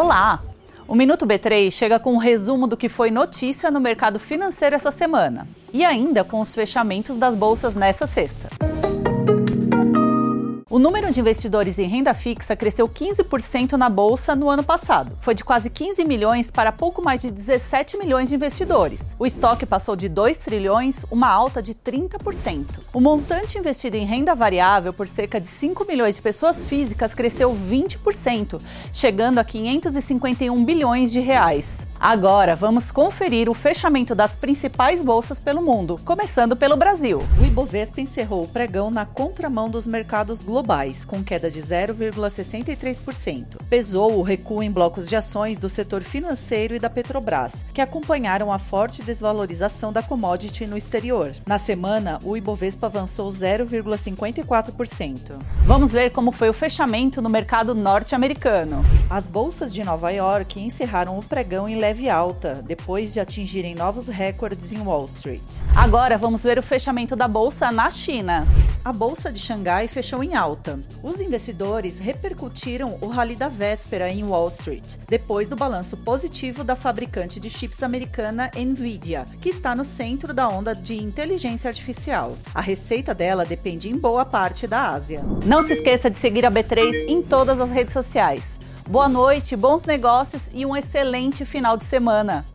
Olá! O Minuto B3 chega com um resumo do que foi notícia no mercado financeiro essa semana e ainda com os fechamentos das bolsas nessa sexta. O número de investidores em renda fixa cresceu 15% na bolsa no ano passado. Foi de quase 15 milhões para pouco mais de 17 milhões de investidores. O estoque passou de 2 trilhões, uma alta de 30%. O montante investido em renda variável por cerca de 5 milhões de pessoas físicas cresceu 20%, chegando a 551 bilhões de reais. Agora, vamos conferir o fechamento das principais bolsas pelo mundo, começando pelo Brasil. O Ibovespa encerrou o pregão na contramão dos mercados globais globais, com queda de 0,63%. Pesou o recuo em blocos de ações do setor financeiro e da Petrobras, que acompanharam a forte desvalorização da commodity no exterior. Na semana, o Ibovespa avançou 0,54%. Vamos ver como foi o fechamento no mercado norte-americano. As bolsas de Nova York encerraram o pregão em leve alta, depois de atingirem novos recordes em Wall Street. Agora vamos ver o fechamento da bolsa na China. A bolsa de Xangai fechou em alta. Os investidores repercutiram o rally da véspera em Wall Street, depois do balanço positivo da fabricante de chips americana Nvidia, que está no centro da onda de inteligência artificial. A receita dela depende em boa parte da Ásia. Não se esqueça de seguir a B3 em todas as redes sociais. Boa noite, bons negócios e um excelente final de semana.